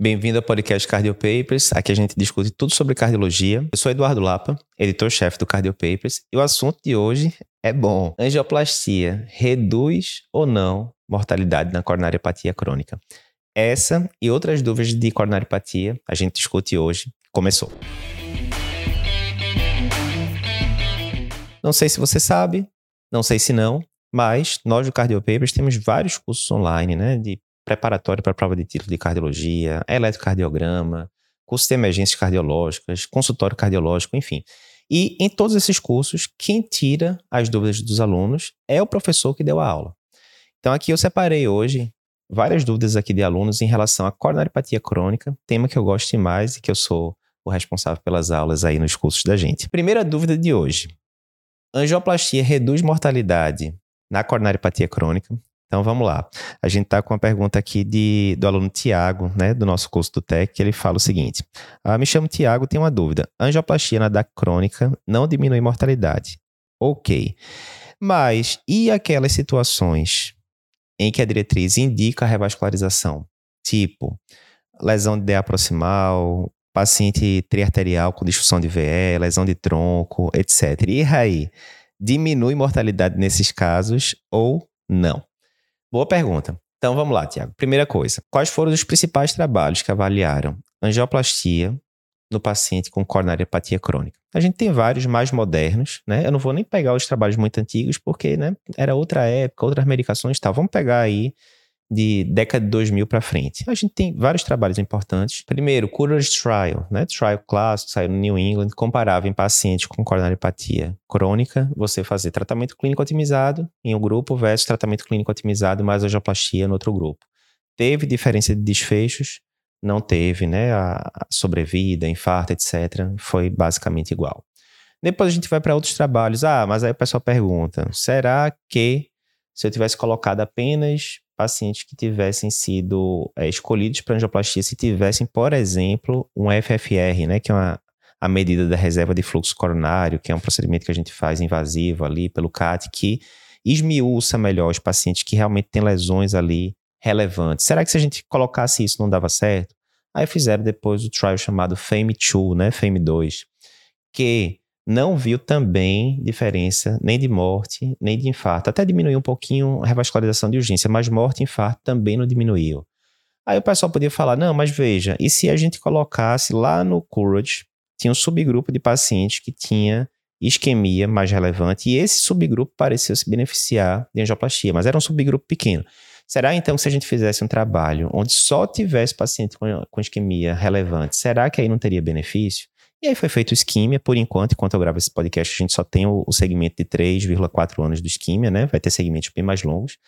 Bem-vindo ao podcast Cardio Papers. Aqui a gente discute tudo sobre cardiologia. Eu sou Eduardo Lapa, editor-chefe do Cardio Papers, e o assunto de hoje é bom. Angioplastia reduz ou não mortalidade na coronariopatia crônica? Essa e outras dúvidas de coronariopatia a gente discute hoje. Começou. Não sei se você sabe, não sei se não, mas nós do Cardio Papers temos vários cursos online, né, de preparatório para a prova de título de cardiologia, eletrocardiograma, curso de emergências cardiológicas, consultório cardiológico, enfim. E em todos esses cursos, quem tira as dúvidas dos alunos é o professor que deu a aula. Então aqui eu separei hoje várias dúvidas aqui de alunos em relação à coronariopatia crônica, tema que eu gosto demais e que eu sou o responsável pelas aulas aí nos cursos da gente. Primeira dúvida de hoje. Angioplastia reduz mortalidade na coronariopatia crônica? Então vamos lá. A gente está com uma pergunta aqui de, do aluno Tiago, né, do nosso curso do TEC, que ele fala o seguinte: ah, Me chamo Tiago, tenho uma dúvida. Angioplastia na DAC crônica não diminui mortalidade. Ok. Mas e aquelas situações em que a diretriz indica a revascularização? Tipo, lesão de DA proximal, paciente triarterial com disfunção de VE, lesão de tronco, etc. E aí, diminui mortalidade nesses casos ou não? Boa pergunta. Então vamos lá, Tiago. Primeira coisa, quais foram os principais trabalhos que avaliaram angioplastia no paciente com coronariopatia crônica? A gente tem vários mais modernos, né? Eu não vou nem pegar os trabalhos muito antigos porque, né, era outra época, outras medicações e tal. Vamos pegar aí de década de 2000 para frente. A gente tem vários trabalhos importantes. Primeiro, Courage Trial, né? Trial clássico, saiu no New England, comparava em pacientes com coronariopatia crônica, você fazer tratamento clínico otimizado em um grupo versus tratamento clínico otimizado mais angioplastia no outro grupo. Teve diferença de desfechos? Não teve, né? A sobrevida, infarto, etc. Foi basicamente igual. Depois a gente vai para outros trabalhos. Ah, mas aí o pessoal pergunta: será que se eu tivesse colocado apenas pacientes que tivessem sido é, escolhidos para angioplastia se tivessem, por exemplo, um FFR, né, que é uma, a medida da reserva de fluxo coronário, que é um procedimento que a gente faz invasivo ali pelo CAT, que esmiuça melhor os pacientes que realmente têm lesões ali relevantes. Será que se a gente colocasse isso não dava certo? Aí fizeram depois o trial chamado FAME2, né, FAME2, que não viu também diferença nem de morte, nem de infarto. Até diminuiu um pouquinho a revascularização de urgência, mas morte e infarto também não diminuiu. Aí o pessoal podia falar: não, mas veja, e se a gente colocasse lá no Courage, tinha um subgrupo de pacientes que tinha isquemia mais relevante, e esse subgrupo pareceu se beneficiar de angioplastia, mas era um subgrupo pequeno. Será então que se a gente fizesse um trabalho onde só tivesse paciente com, com isquemia relevante, será que aí não teria benefício? E aí foi feito o isquímia, por enquanto, enquanto eu gravo esse podcast, a gente só tem o, o segmento de 3,4 anos do isquímia, né? Vai ter segmentos bem mais longos.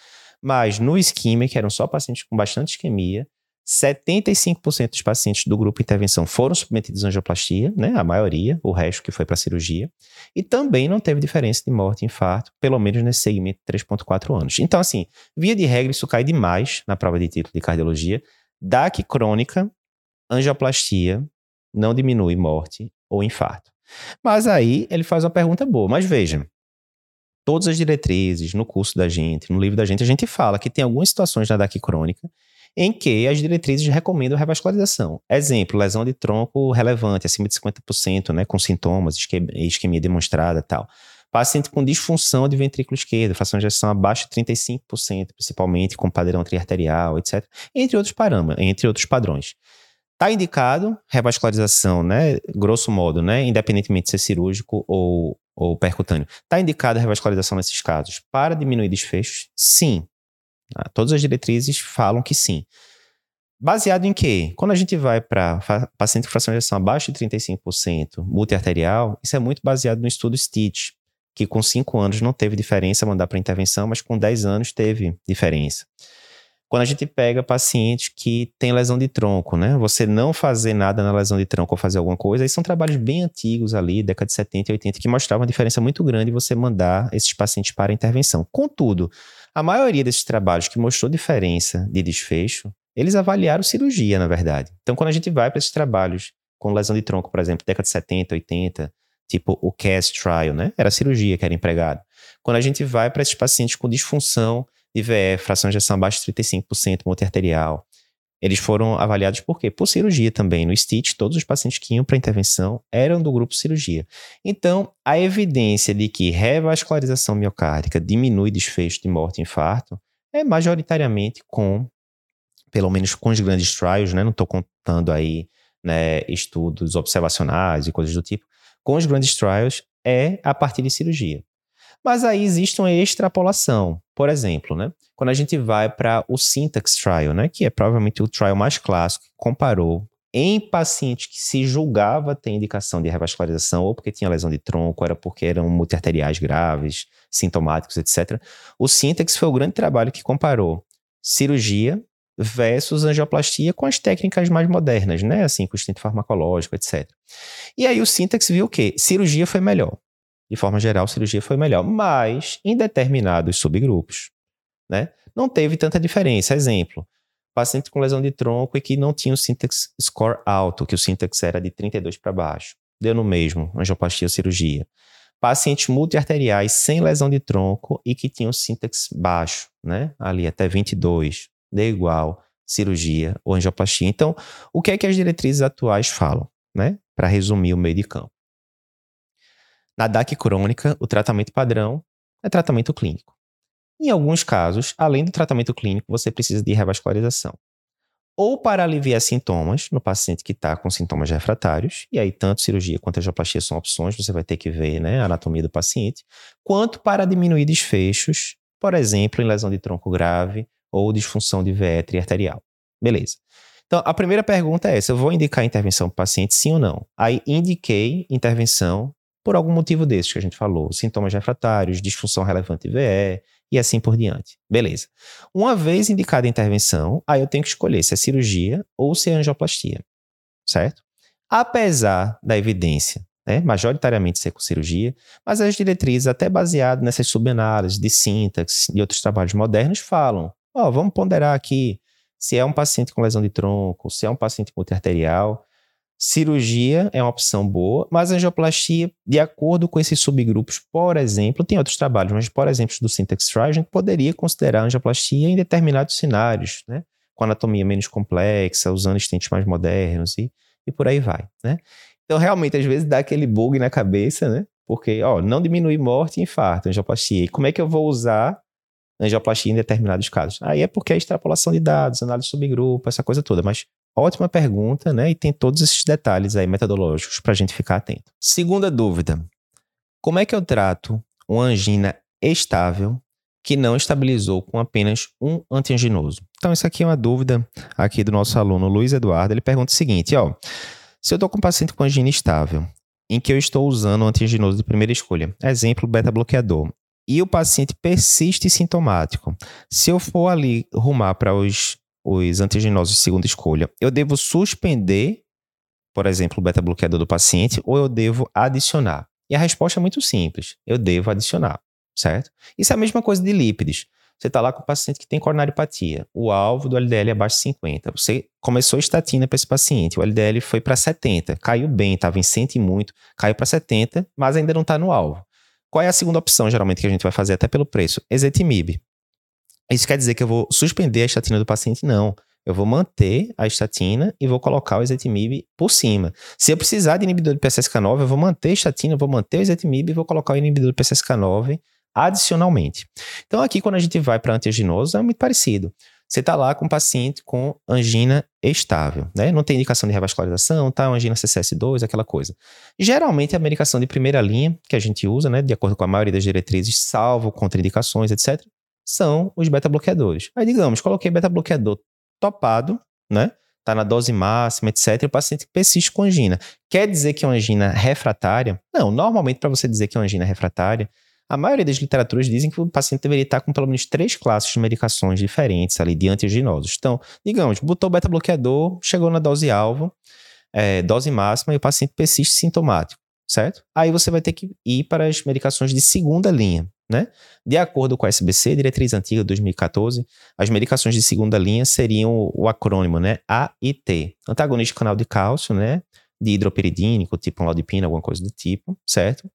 Mas no isquímia, que eram só pacientes com bastante isquemia, 75% dos pacientes do grupo intervenção foram submetidos à angioplastia, né? A maioria, o resto que foi para cirurgia. E também não teve diferença de morte e infarto, pelo menos nesse segmento de 3,4 anos. Então, assim, via de regra, isso cai demais na prova de título de cardiologia. DAC crônica, angioplastia, não diminui morte ou infarto. Mas aí ele faz uma pergunta boa. Mas veja, todas as diretrizes no curso da gente, no livro da gente, a gente fala que tem algumas situações na DAC crônica em que as diretrizes recomendam revascularização. Exemplo, lesão de tronco relevante, acima de 50%, né, com sintomas, isquemia demonstrada tal. Paciente com disfunção de ventrículo esquerdo, fração de ejeção abaixo de 35%, principalmente com padrão triarterial, etc. Entre outros parâmetros, entre outros padrões. Está indicado revascularização, né? Grosso modo, né? Independentemente de ser cirúrgico ou, ou percutâneo. Está indicada revascularização nesses casos para diminuir desfechos? Sim. Ah, todas as diretrizes falam que sim. Baseado em quê? Quando a gente vai para paciente com fração de ejeção abaixo de 35%, multiarterial, isso é muito baseado no estudo STITCH, que com 5 anos não teve diferença mandar para intervenção, mas com 10 anos teve diferença. Quando a gente pega paciente que tem lesão de tronco, né? Você não fazer nada na lesão de tronco ou fazer alguma coisa, aí são trabalhos bem antigos ali, década de 70 e 80, que mostravam uma diferença muito grande você mandar esses pacientes para a intervenção. Contudo, a maioria desses trabalhos que mostrou diferença de desfecho, eles avaliaram cirurgia, na verdade. Então, quando a gente vai para esses trabalhos com lesão de tronco, por exemplo, década de 70, 80, tipo o CAS trial, né? Era cirurgia que era empregado. Quando a gente vai para esses pacientes com disfunção IVE, fração de ejeção abaixo de 35%, multiarterial. Eles foram avaliados por quê? Por cirurgia também. No STIT, todos os pacientes que iam para intervenção eram do grupo cirurgia. Então, a evidência de que revascularização miocárdica diminui desfecho de morte e infarto é majoritariamente com, pelo menos com os grandes trials, né? Não estou contando aí né, estudos observacionais e coisas do tipo. Com os grandes trials é a partir de cirurgia. Mas aí existe uma extrapolação. Por exemplo, né? Quando a gente vai para o Syntax Trial, né? Que é provavelmente o trial mais clássico, que comparou em pacientes que se julgava ter indicação de revascularização, ou porque tinha lesão de tronco, era porque eram multiarteriais graves, sintomáticos, etc. O Syntax foi o grande trabalho que comparou cirurgia versus angioplastia com as técnicas mais modernas, né? Assim, com o instinto farmacológico, etc. E aí o Syntax viu o quê? Cirurgia foi melhor de forma geral, a cirurgia foi melhor. Mas, em determinados subgrupos, né, não teve tanta diferença. Exemplo, paciente com lesão de tronco e que não tinha o syntax score alto, que o syntax era de 32 para baixo. Deu no mesmo, angioplastia ou cirurgia. Pacientes multiarteriais sem lesão de tronco e que tinham syntax baixo, né? Ali até 22, deu igual, cirurgia ou angioplastia. Então, o que é que as diretrizes atuais falam, né? Para resumir o meio de campo. Na DAC crônica, o tratamento padrão é tratamento clínico. Em alguns casos, além do tratamento clínico, você precisa de revascularização. Ou para aliviar sintomas no paciente que está com sintomas refratários, e aí tanto cirurgia quanto angioplastia são opções, você vai ter que ver né, a anatomia do paciente, quanto para diminuir desfechos, por exemplo, em lesão de tronco grave ou disfunção de vétre arterial. Beleza. Então, a primeira pergunta é essa: eu vou indicar intervenção para o paciente, sim ou não? Aí, indiquei intervenção por algum motivo desses que a gente falou, sintomas refratários, disfunção relevante VE e assim por diante. Beleza. Uma vez indicada a intervenção, aí eu tenho que escolher se é cirurgia ou se é angioplastia, certo? Apesar da evidência, né, majoritariamente ser com cirurgia, mas as diretrizes, até baseadas nessas subanálises de sintaxe e outros trabalhos modernos, falam, ó, oh, vamos ponderar aqui se é um paciente com lesão de tronco, se é um paciente multiarterial, Cirurgia é uma opção boa, mas a angioplastia, de acordo com esses subgrupos, por exemplo, tem outros trabalhos, mas por exemplo do Syntax Trial, a gente poderia considerar a angioplastia em determinados cenários, né? Com anatomia menos complexa, usando estentes mais modernos e, e por aí vai, né? Então, realmente, às vezes dá aquele bug na cabeça, né? Porque, ó, não diminui morte e infarto, angioplastia. E como é que eu vou usar angioplastia em determinados casos? Aí é porque é extrapolação de dados, análise de subgrupo, essa coisa toda. Mas Ótima pergunta, né? E tem todos esses detalhes aí metodológicos para a gente ficar atento. Segunda dúvida: como é que eu trato uma angina estável que não estabilizou com apenas um antianginoso? Então, isso aqui é uma dúvida aqui do nosso aluno Luiz Eduardo. Ele pergunta o seguinte: ó, se eu estou com um paciente com angina estável, em que eu estou usando um antianginoso de primeira escolha, exemplo, beta-bloqueador, e o paciente persiste sintomático, se eu for ali rumar para os os antigenosos de segunda escolha, eu devo suspender, por exemplo, o beta-bloqueador do paciente ou eu devo adicionar? E a resposta é muito simples: eu devo adicionar, certo? Isso é a mesma coisa de lípides. Você está lá com o paciente que tem coronariopatia, o alvo do LDL é abaixo de 50. Você começou estatina para esse paciente, o LDL foi para 70, caiu bem, estava em 100 e muito, caiu para 70, mas ainda não está no alvo. Qual é a segunda opção, geralmente, que a gente vai fazer até pelo preço? Ezetimibe. Isso quer dizer que eu vou suspender a estatina do paciente? Não. Eu vou manter a estatina e vou colocar o ezetimibe por cima. Se eu precisar de inibidor de PCSK9, eu vou manter a estatina, vou manter o ezetimibe e vou colocar o inibidor de PCSK9 adicionalmente. Então aqui quando a gente vai para antiaginoso é muito parecido. Você está lá com um paciente com angina estável, né? Não tem indicação de revascularização, tá? Angina CCS2, aquela coisa. Geralmente a medicação de primeira linha que a gente usa, né? De acordo com a maioria das diretrizes, salvo contraindicações, etc são os beta-bloqueadores. Aí, digamos, coloquei beta-bloqueador topado, né? Tá na dose máxima, etc. E o paciente persiste com angina. Quer dizer que é uma angina refratária? Não, normalmente, para você dizer que é uma angina refratária, a maioria das literaturas dizem que o paciente deveria estar com pelo menos três classes de medicações diferentes ali de antiaginosos. Então, digamos, botou beta-bloqueador, chegou na dose alvo, é, dose máxima, e o paciente persiste sintomático, certo? Aí você vai ter que ir para as medicações de segunda linha. Né? De acordo com a SBC, diretriz antiga de 2014, as medicações de segunda linha seriam o acrônimo né? AIT, antagonista canal de cálcio, né? de hidroperidínico, tipo laudipina, alguma coisa do tipo, certo?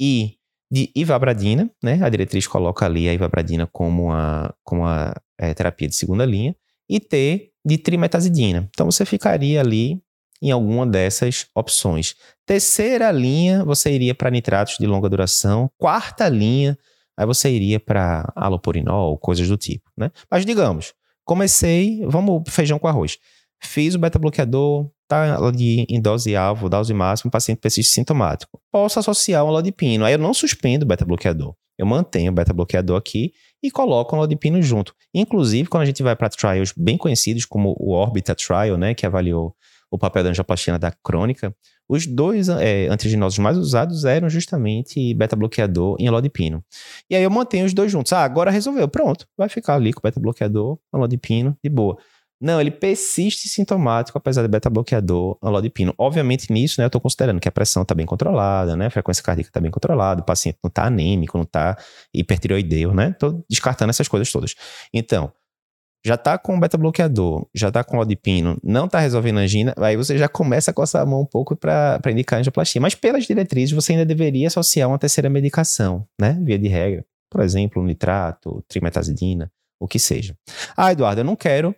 E de ivabradina, né? A diretriz coloca ali a ivabradina como a, como a é, terapia de segunda linha. E T, de trimetazidina. Então você ficaria ali em alguma dessas opções. Terceira linha, você iria para nitratos de longa duração. Quarta linha, aí você iria para alopurinol, coisas do tipo, né? Mas digamos, comecei, vamos feijão com arroz. Fiz o beta-bloqueador, tá ali em dose alvo, dose máxima, o paciente persiste sintomático. Posso associar um lodipino. Aí eu não suspendo o beta-bloqueador. Eu mantenho o beta-bloqueador aqui e coloco um lodipino junto. Inclusive, quando a gente vai para trials bem conhecidos, como o Orbita Trial, né, que avaliou o papel da angioplastia da crônica, os dois é, antiginoses mais usados eram justamente beta-bloqueador e alodipino. E aí eu mantenho os dois juntos. Ah, agora resolveu. Pronto, vai ficar ali com beta-bloqueador, alodipino, de boa. Não, ele persiste sintomático, apesar de beta-bloqueador, alodipino. Obviamente, nisso, né, eu estou considerando que a pressão está bem controlada, né, a frequência cardíaca está bem controlada, o paciente não está anêmico, não está hipertiroideu, né? Estou descartando essas coisas todas. Então, já está com beta-bloqueador, já está com alodipino, não está resolvendo angina, aí você já começa a coçar a mão um pouco para indicar angioplastia. Mas pelas diretrizes, você ainda deveria associar uma terceira medicação, né, via de regra. Por exemplo, nitrato, trimetazidina, o que seja. Ah, Eduardo, eu não quero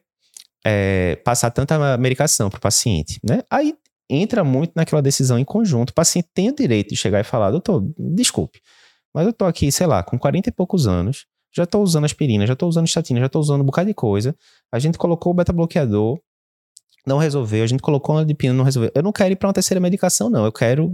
é, passar tanta medicação para o paciente, né? Aí entra muito naquela decisão em conjunto. O paciente tem o direito de chegar e falar, doutor, desculpe, mas eu tô aqui, sei lá, com 40 e poucos anos, já tô usando aspirina, já tô usando estatina, já tô usando um bocado de coisa. A gente colocou o beta-bloqueador, não resolveu. A gente colocou uma dipina, não resolveu. Eu não quero ir para uma terceira medicação, não. Eu quero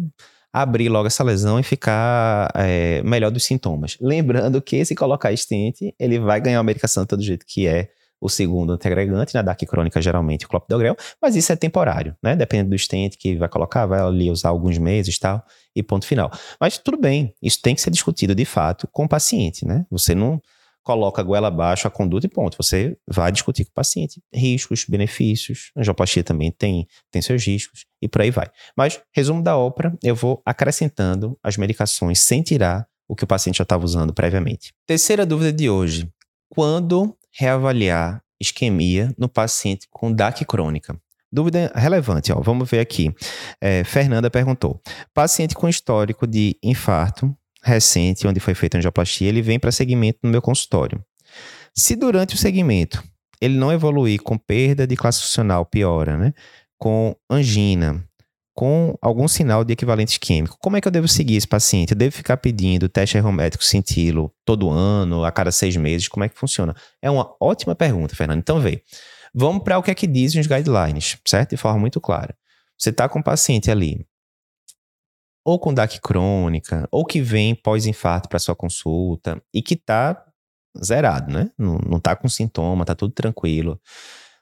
abrir logo essa lesão e ficar é, melhor dos sintomas. Lembrando que se colocar estente, ele vai ganhar uma medicação todo jeito que é o segundo antiagregante, na né, DAC crônica geralmente o clopidogrel, mas isso é temporário, né? Depende do estente que vai colocar, vai ali usar alguns meses e tal, e ponto final. Mas tudo bem, isso tem que ser discutido de fato com o paciente, né? Você não coloca a goela abaixo a conduta e ponto. Você vai discutir com o paciente riscos, benefícios. A angioplastia também tem, tem seus riscos e por aí vai. Mas, resumo da ópera, eu vou acrescentando as medicações sem tirar o que o paciente já estava usando previamente. Terceira dúvida de hoje. Quando reavaliar isquemia no paciente com DAC crônica. Dúvida relevante, ó. vamos ver aqui. É, Fernanda perguntou: paciente com histórico de infarto recente, onde foi feita angioplastia, ele vem para segmento no meu consultório. Se durante o segmento ele não evoluir com perda de classe funcional, piora, né? Com angina, com algum sinal de equivalente químico. Como é que eu devo seguir esse paciente? Eu devo ficar pedindo teste ergométrico sintilo todo ano, a cada seis meses? Como é que funciona? É uma ótima pergunta, Fernando. Então, vê. Vamos para o que é que dizem os guidelines, certo? De forma muito clara. Você está com um paciente ali, ou com DAC crônica, ou que vem pós-infarto para sua consulta e que está zerado, né? Não, está com sintoma, está tudo tranquilo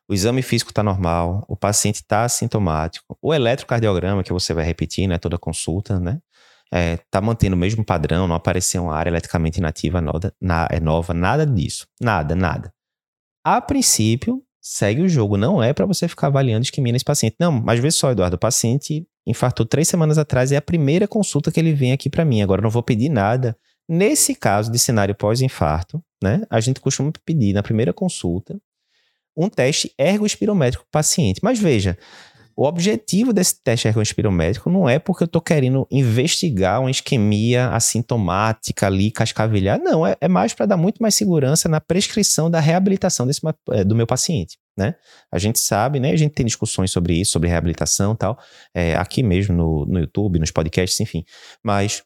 o exame físico está normal, o paciente está assintomático, o eletrocardiograma que você vai repetir, né, toda consulta, né, está é, mantendo o mesmo padrão, não apareceu uma área eletricamente inativa nova, na, é nova, nada disso, nada, nada. A princípio, segue o jogo, não é para você ficar avaliando isquemia nesse paciente. Não, mas vê só, Eduardo, o paciente infartou três semanas atrás é a primeira consulta que ele vem aqui para mim, agora não vou pedir nada. Nesse caso de cenário pós-infarto, né, a gente costuma pedir na primeira consulta um teste ergoespirométrico para o paciente. Mas veja, o objetivo desse teste ergoespirométrico não é porque eu estou querendo investigar uma isquemia assintomática ali, cascavilhar. Não, é, é mais para dar muito mais segurança na prescrição da reabilitação desse, eh, do meu paciente. Né? A gente sabe, né? A gente tem discussões sobre isso, sobre reabilitação e tal, é, aqui mesmo no, no YouTube, nos podcasts, enfim. Mas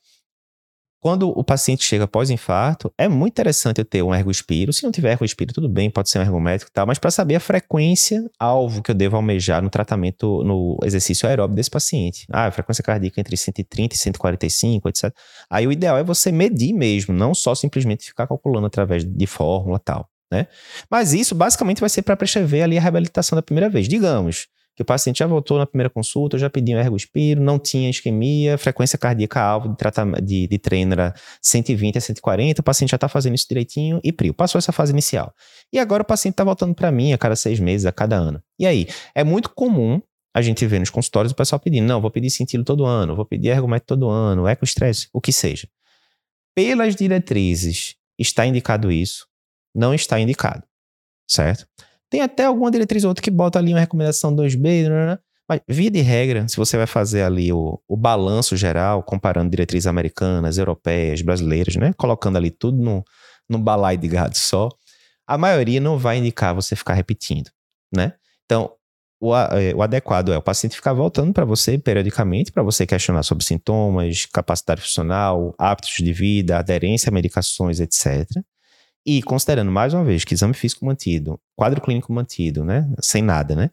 quando o paciente chega pós-infarto, é muito interessante eu ter um ergospiro. Se não tiver ergospiro, tudo bem, pode ser um ergométrico e tal, mas para saber a frequência alvo que eu devo almejar no tratamento, no exercício aeróbico desse paciente. Ah, a frequência cardíaca entre 130 e 145, etc. Aí o ideal é você medir mesmo, não só simplesmente ficar calculando através de fórmula tal, né? Mas isso basicamente vai ser para prescrever ali a reabilitação da primeira vez. Digamos, que o paciente já voltou na primeira consulta, já pedi um ergospiro, não tinha isquemia, frequência cardíaca alvo de, de, de treino era 120 a 140, o paciente já está fazendo isso direitinho e prio. Passou essa fase inicial. E agora o paciente está voltando para mim a cada seis meses, a cada ano. E aí? É muito comum a gente ver nos consultórios o pessoal pedindo, não, vou pedir sentido todo ano, vou pedir ergométrico todo ano, ecostresse, o que seja. Pelas diretrizes, está indicado isso? Não está indicado, certo? Tem até alguma diretriz ou outra que bota ali uma recomendação 2B, né, né? mas via de regra, se você vai fazer ali o, o balanço geral, comparando diretrizes americanas, europeias, brasileiras, né? Colocando ali tudo no, no balai de gado só, a maioria não vai indicar você ficar repetindo, né? Então, o, é, o, adequado é o paciente ficar voltando para você periodicamente, para você questionar sobre sintomas, capacidade funcional, hábitos de vida, aderência a medicações, etc. E considerando mais uma vez que exame físico mantido, quadro clínico mantido, né? Sem nada, né?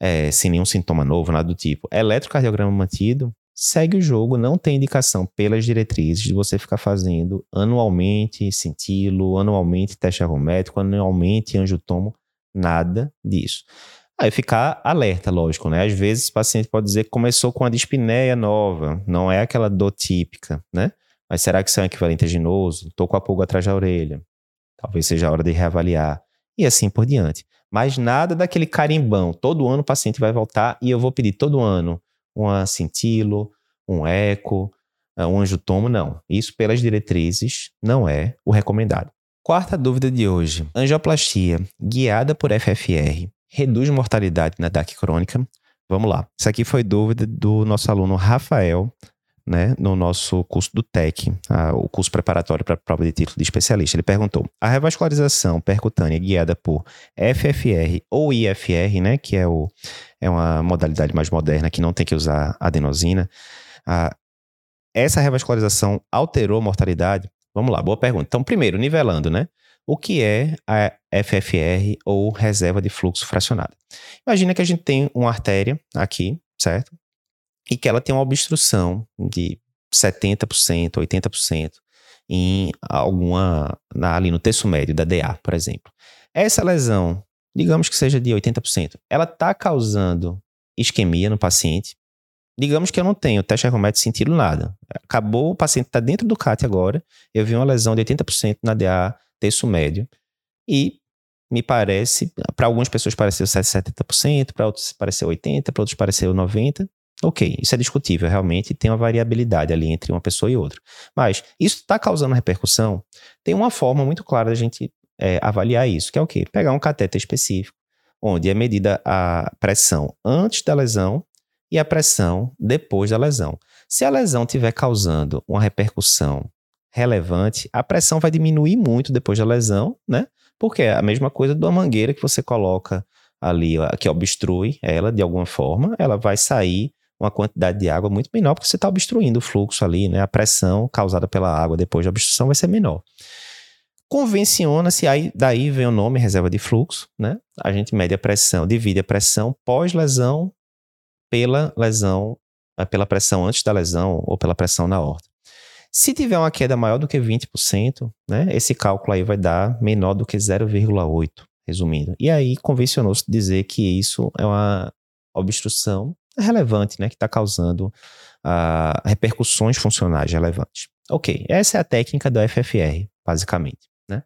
É, sem nenhum sintoma novo, nada do tipo. Eletrocardiograma mantido, segue o jogo, não tem indicação pelas diretrizes de você ficar fazendo anualmente cintilo, anualmente teste arrométrico, anualmente angiotomo, nada disso. Aí ficar alerta, lógico, né? Às vezes o paciente pode dizer que começou com a dispneia nova, não é aquela dor típica, né? Mas será que isso é um equivalente aginoso? Tô com a pulga atrás da orelha. Talvez seja a hora de reavaliar. E assim por diante. Mas nada daquele carimbão. Todo ano o paciente vai voltar e eu vou pedir todo ano uma cintilo, um eco, eh, um angiotomo, não. Isso pelas diretrizes não é o recomendado. Quarta dúvida de hoje. Angioplastia guiada por FFR reduz mortalidade na DAC crônica? Vamos lá. Isso aqui foi dúvida do nosso aluno Rafael, né, no nosso curso do TEC, a, o curso preparatório para a prova de título de especialista. Ele perguntou: a revascularização percutânea guiada por FFR ou IFR, né, que é, o, é uma modalidade mais moderna que não tem que usar adenosina, a, essa revascularização alterou a mortalidade? Vamos lá, boa pergunta. Então, primeiro, nivelando, né? o que é a FFR ou reserva de fluxo fracionada. Imagina que a gente tem uma artéria aqui, certo? E que ela tem uma obstrução de 70%, 80% em alguma ali no terço médio da DA, por exemplo. Essa lesão, digamos que seja de 80%, ela está causando isquemia no paciente. Digamos que eu não tenho teste ergométrico sentido nada. Acabou, o paciente está dentro do CAT agora, eu vi uma lesão de 80% na DA terço médio. E me parece, para algumas pessoas pareceu 70%, para outros pareceu 80%, para outros pareceu 90%. Ok, isso é discutível, realmente tem uma variabilidade ali entre uma pessoa e outra. Mas isso está causando repercussão? Tem uma forma muito clara da gente é, avaliar isso, que é o quê? Pegar um cateter específico, onde é medida a pressão antes da lesão e a pressão depois da lesão. Se a lesão estiver causando uma repercussão relevante, a pressão vai diminuir muito depois da lesão, né? Porque é a mesma coisa de uma mangueira que você coloca ali, que obstrui ela de alguma forma, ela vai sair uma quantidade de água muito menor, porque você está obstruindo o fluxo ali, né? A pressão causada pela água depois da obstrução vai ser menor. Convenciona-se, aí daí vem o nome reserva de fluxo, né? A gente mede a pressão, divide a pressão pós-lesão pela lesão, eh, pela pressão antes da lesão ou pela pressão na horta. Se tiver uma queda maior do que 20%, né, esse cálculo aí vai dar menor do que 0,8, resumindo. E aí convencionou-se dizer que isso é uma obstrução relevante, né, que está causando uh, repercussões funcionais relevantes. Ok, essa é a técnica do FFR, basicamente. Né?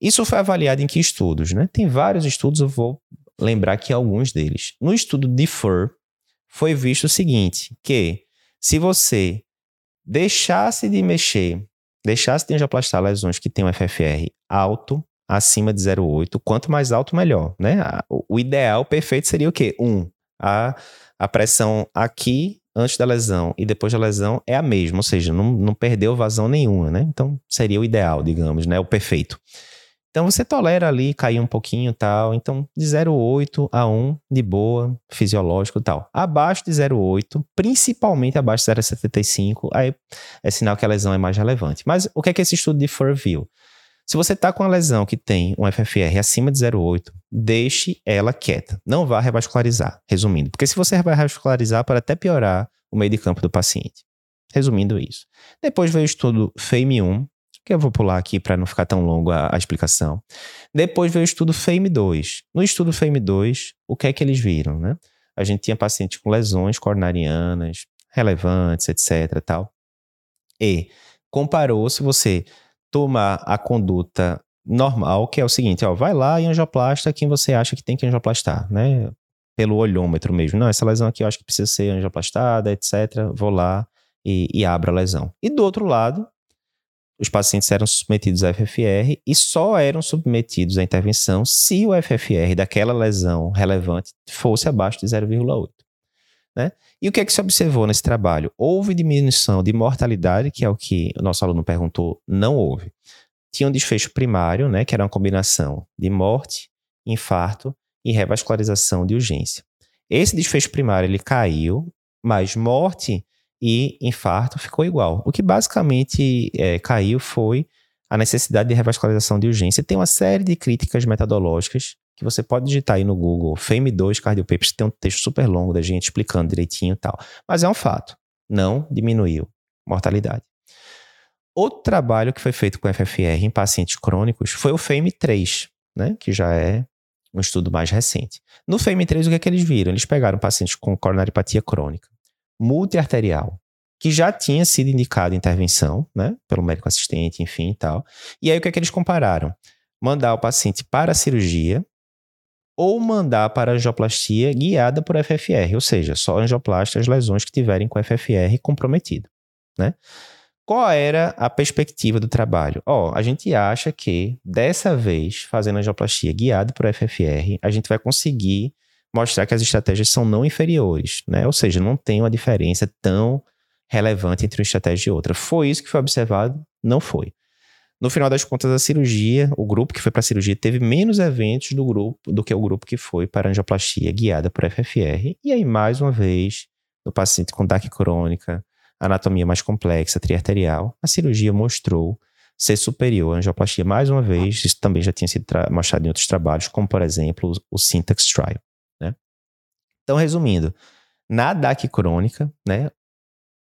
Isso foi avaliado em que estudos? Né? Tem vários estudos, eu vou lembrar aqui alguns deles. No estudo de FUR, foi visto o seguinte, que se você deixasse de mexer, deixasse de angioplastar lesões que têm um FFR alto, acima de 0,8, quanto mais alto, melhor, né? O, ideal perfeito seria o quê? Um, a, a pressão aqui antes da lesão e depois da lesão é a mesma, ou seja, não, não perdeu vazão nenhuma, né? Então seria o ideal, digamos, né? O perfeito. Então você tolera ali cair um pouquinho tal. Então de 0,8 a 1 de boa, fisiológico tal. Abaixo de 0,8, principalmente abaixo de 0,75, aí é sinal que a lesão é mais relevante. Mas o que é que esse estudo de Fur viu? Se você está com uma lesão que tem um FFR acima de 0,8, deixe ela quieta. Não vá revascularizar, resumindo. Porque se você vai revascularizar, pode até piorar o meio de campo do paciente. Resumindo isso. Depois veio o estudo FAME1, que eu vou pular aqui para não ficar tão longo a, a, explicação. Depois veio o estudo FAME2. No estudo FAME2, o que é que eles viram, né? A gente tinha pacientes com lesões coronarianas relevantes, etc, tal. E comparou se você tomar a conduta normal, que é o seguinte, ó, vai lá e angioplasta quem você acha que tem que angioplastar, né? Pelo olhômetro mesmo. Não, essa lesão aqui eu acho que precisa ser angioplastada, etc. Vou lá e, e abro a lesão. E do outro lado, os pacientes eram submetidos a FFR e só eram submetidos à intervenção se o FFR daquela lesão relevante fosse abaixo de 0,8. Né? E o que é que se observou nesse trabalho? Houve diminuição de mortalidade, que é o que o nosso aluno perguntou, não houve. Tinha um desfecho primário, né, que era uma combinação de morte, infarto e revascularização de urgência. Esse desfecho primário ele caiu, mas morte e infarto ficou igual. O que basicamente é, caiu foi a necessidade de revascularização de urgência. Tem uma série de críticas metodológicas que você pode digitar aí no Google, FAME2 Cardiopapers, tem um texto super longo da gente explicando direitinho e tal. Mas é um fato, não diminuiu mortalidade. Outro trabalho que foi feito com FFR em pacientes crônicos foi o FAME3, né, que já é um estudo mais recente. No FAME3, o que é que eles viram? Eles pegaram pacientes com coronariopatia crônica, multiarterial, que já tinha sido indicado intervenção, né, pelo médico assistente, enfim e tal. E aí o que é que eles compararam? Mandar o paciente para a cirurgia ou mandar para a angioplastia guiada por FFR, ou seja, só angioplastia as lesões que tiverem com FFR comprometido, né? Qual era a perspectiva do trabalho? Ó, oh, a gente acha que dessa vez, fazendo angioplastia guiada por FFR, a gente vai conseguir mostrar que as estratégias são não inferiores, né? Ou seja, não tem uma diferença tão relevante entre uma estratégia e outra. Foi isso que foi observado? Não foi. No final das contas, a cirurgia, o grupo que foi para a cirurgia teve menos eventos do grupo do que o grupo que foi para angioplastia guiada por FFR. E aí, mais uma vez, no paciente com DAC crônica, anatomia mais complexa, triarterial, a cirurgia mostrou ser superior à angioplastia mais uma vez. Isso também já tinha sido mostrado em outros trabalhos, como por exemplo o Syntax Trial. Né? Então, resumindo, na DAC crônica, né,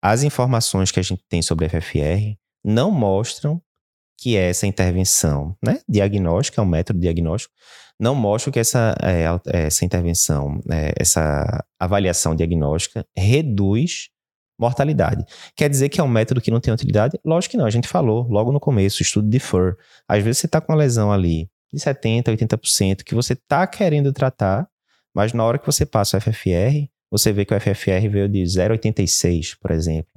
as informações que a gente tem sobre FFR não mostram que essa intervenção né, diagnóstica, é um método diagnóstico, não mostra que essa, é, essa intervenção, é, essa avaliação diagnóstica reduz mortalidade. Quer dizer que é um método que não tem utilidade? Lógico que não, a gente falou logo no começo, estudo de FUR. Às vezes você está com uma lesão ali de 70%, 80% que você está querendo tratar, mas na hora que você passa o FFR, você vê que o FFR veio de 0,86, por exemplo.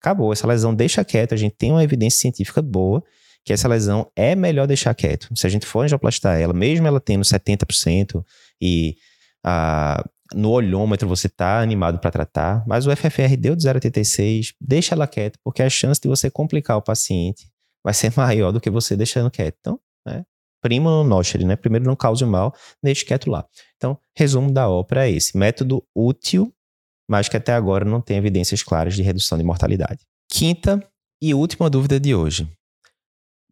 Acabou, essa lesão deixa quieto, a gente tem uma evidência científica boa que essa lesão é melhor deixar quieto. Se a gente for angioplastar ela, mesmo ela tendo 70% e ah, no olhômetro você está animado para tratar, mas o FFR deu de 0,86, deixa ela quieta, porque a chance de você complicar o paciente vai ser maior do que você deixando quieto. Então, né? Prima no nosheri, né? Primeiro não cause mal, deixe quieto lá. Então, resumo da ópera é esse. Método útil, mas que até agora não tem evidências claras de redução de mortalidade. Quinta e última dúvida de hoje.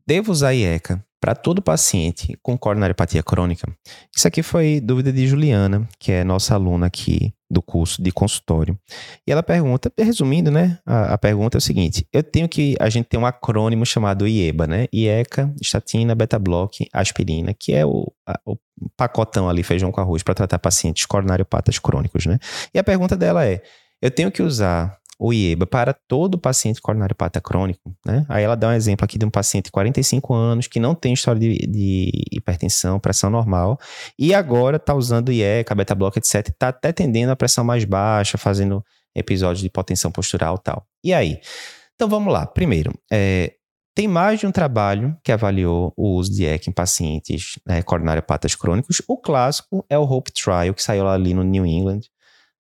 Devo usar IECA para todo paciente com coronariopatia crônica? Isso aqui foi dúvida de Juliana, que é nossa aluna aqui do curso de consultório. E ela pergunta, resumindo, né? A, a, pergunta é o seguinte: eu tenho que. A gente tem um acrônimo chamado IEBA, né? IECA, estatina, beta-block, aspirina, que é o, a, o pacotão ali, feijão com arroz, para tratar pacientes coronariopatas crônicos, né? E a pergunta dela é: eu tenho que usar o IEBA para todo paciente coronariopata crônico, né? Aí ela dá um exemplo aqui de um paciente de 45 anos que não tem história de, de hipertensão, pressão normal, e agora está usando IECA, beta-block, etc, está até tendendo a pressão mais baixa, fazendo episódios de hipotensão postural tal. E aí? Então vamos lá. Primeiro, é, tem mais de um trabalho que avaliou o uso de ECA em pacientes né, coronariopatas crônicos. O clássico é o Hope Trial, que saiu ali no New England,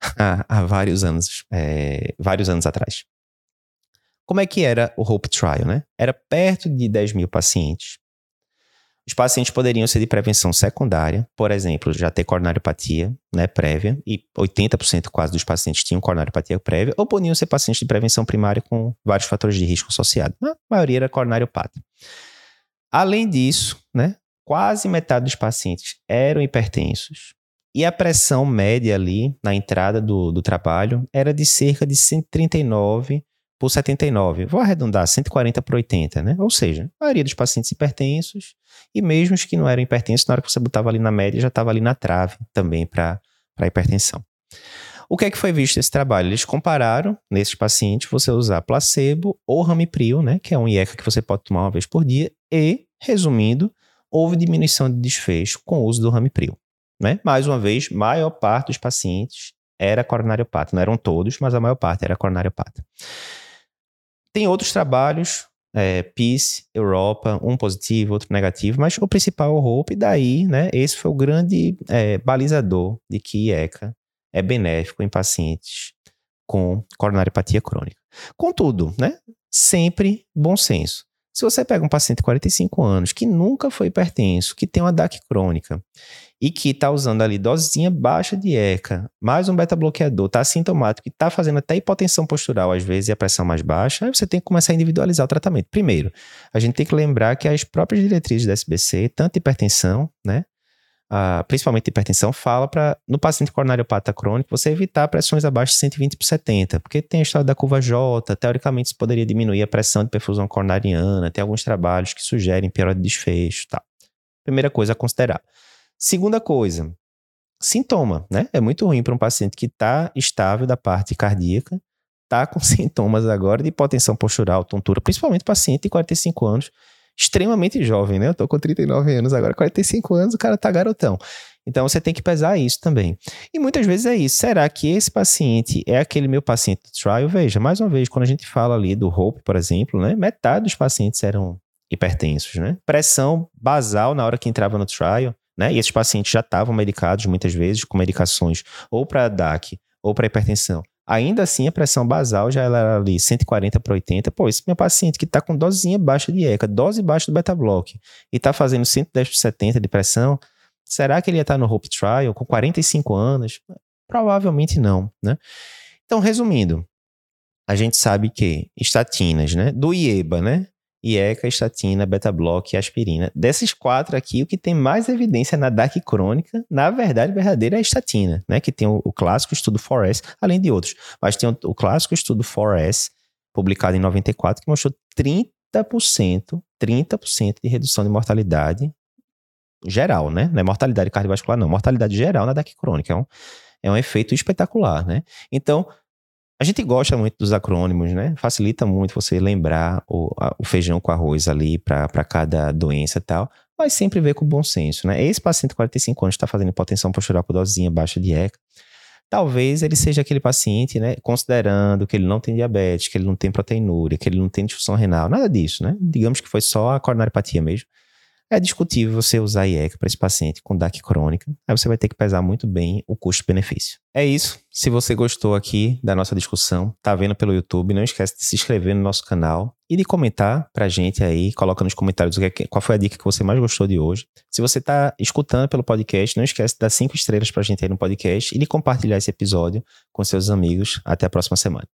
há, há vários anos, é, vários anos atrás. Como é que era o Hope Trial, né? Era perto de 10 mil pacientes. Os pacientes poderiam ser de prevenção secundária, por exemplo, já ter coronariopatia né, prévia, e 80% quase dos pacientes tinham coronariopatia prévia, ou podiam ser pacientes de prevenção primária com vários fatores de risco associados. A maioria era coronariopata. Além disso, né, quase metade dos pacientes eram hipertensos, e a pressão média ali na entrada do, do trabalho era de cerca de 139 por 79. Vou arredondar, 140 por 80, né? Ou seja, a maioria dos pacientes hipertensos e mesmo os que não eram hipertensos, na hora que você botava ali na média, já estava ali na trave também para hipertensão. O que é que foi visto nesse trabalho? Eles compararam nesses pacientes você usar placebo ou ramipril, né, que é um IECA que você pode tomar uma vez por dia, e, resumindo, houve diminuição de desfecho com o uso do ramipril. Né? Mais uma vez, maior parte dos pacientes era coronariopata. Não eram todos, mas a maior parte era coronariopata. Tem outros trabalhos, é, PIS, Europa, um positivo, outro negativo, mas o principal é o HOPE, e daí, né, esse foi o grande é, balizador de que IECA é benéfico em pacientes com coronariopatia crônica. Contudo, né, sempre bom senso. Se você pega um paciente de 45 anos que nunca foi hipertenso, que tem uma DAC crônica e que está usando ali dosezinha baixa de ECA, mais um beta-bloqueador, está assintomático e está fazendo até hipotensão postural às vezes e a pressão mais baixa, aí você tem que começar a individualizar o tratamento. Primeiro, a gente tem que lembrar que as próprias diretrizes da SBC, tanto hipertensão, né, ah, principalmente hipertensão, fala para no paciente coronariopata crônico você evitar pressões abaixo de 120 por 70, porque tem a história da curva J, teoricamente isso poderia diminuir a pressão de perfusão coronariana, tem alguns trabalhos que sugerem pior de desfecho, tal. Primeira coisa a considerar. Segunda coisa, sintoma, né? É muito ruim para um paciente que está estável da parte cardíaca, está com sintomas agora de hipotensão postural, tontura, principalmente paciente de 45 anos, extremamente jovem, né? Eu tô com 39 anos agora, 45 anos, o cara tá garotão. Então você tem que pesar isso também. E muitas vezes é isso. Será que esse paciente é aquele meu paciente do trial? Veja, mais uma vez, quando a gente fala ali do HOPE, por exemplo, né? Metade dos pacientes eram hipertensos, né? Pressão basal na hora que entrava no trial, né? E esses pacientes já estavam medicados muitas vezes com medicações ou para DAC ou para hipertensão. Ainda assim, a pressão basal já era ali 140 para 80. Pô, esse meu paciente que está com dosezinha baixa de ECA, dose baixa do beta-block, e está fazendo 110 por 70 de pressão, será que ele ia estar tá no Hope Trial com 45 anos? Provavelmente não, né? Então, resumindo, a gente sabe que estatinas, né? Do IEBA, né? IECA, estatina, beta-block e aspirina. Desses quatro aqui, o que tem mais evidência na DAC crônica, na verdade verdadeira, é a estatina, né? Que tem o, o clássico estudo 4S, além de outros. Mas tem o, o clássico estudo 4S, publicado em 94, que mostrou 30%, 30% de redução de mortalidade geral, né? Não é mortalidade cardiovascular, não. Mortalidade geral na DAC crônica. É um, é um efeito espetacular, né? Então, a gente gosta muito dos acrônimos, né? Facilita muito você lembrar o, a, o feijão com arroz ali para cada doença e tal, mas sempre ver com bom senso, né? Esse paciente de 45 anos está fazendo hipotensão postural com dosinha baixa de ECA. Talvez ele seja aquele paciente, né? Considerando que ele não tem diabetes, que ele não tem proteinúria, que ele não tem disfunção renal, nada disso, né? Digamos que foi só a coronariopatia mesmo é discutível você usar IECA para esse paciente com DAC crônica. Aí você vai ter que pesar muito bem o custo-benefício. É isso. Se você gostou aqui da nossa discussão, tá vendo pelo YouTube, não esquece de se inscrever no nosso canal e de comentar pra gente aí, coloca nos comentários é qual foi a dica que você mais gostou de hoje. Se você tá escutando pelo podcast, não esquece de dar cinco estrelas pra gente aí no podcast e de compartilhar esse episódio com seus amigos. Até a próxima semana.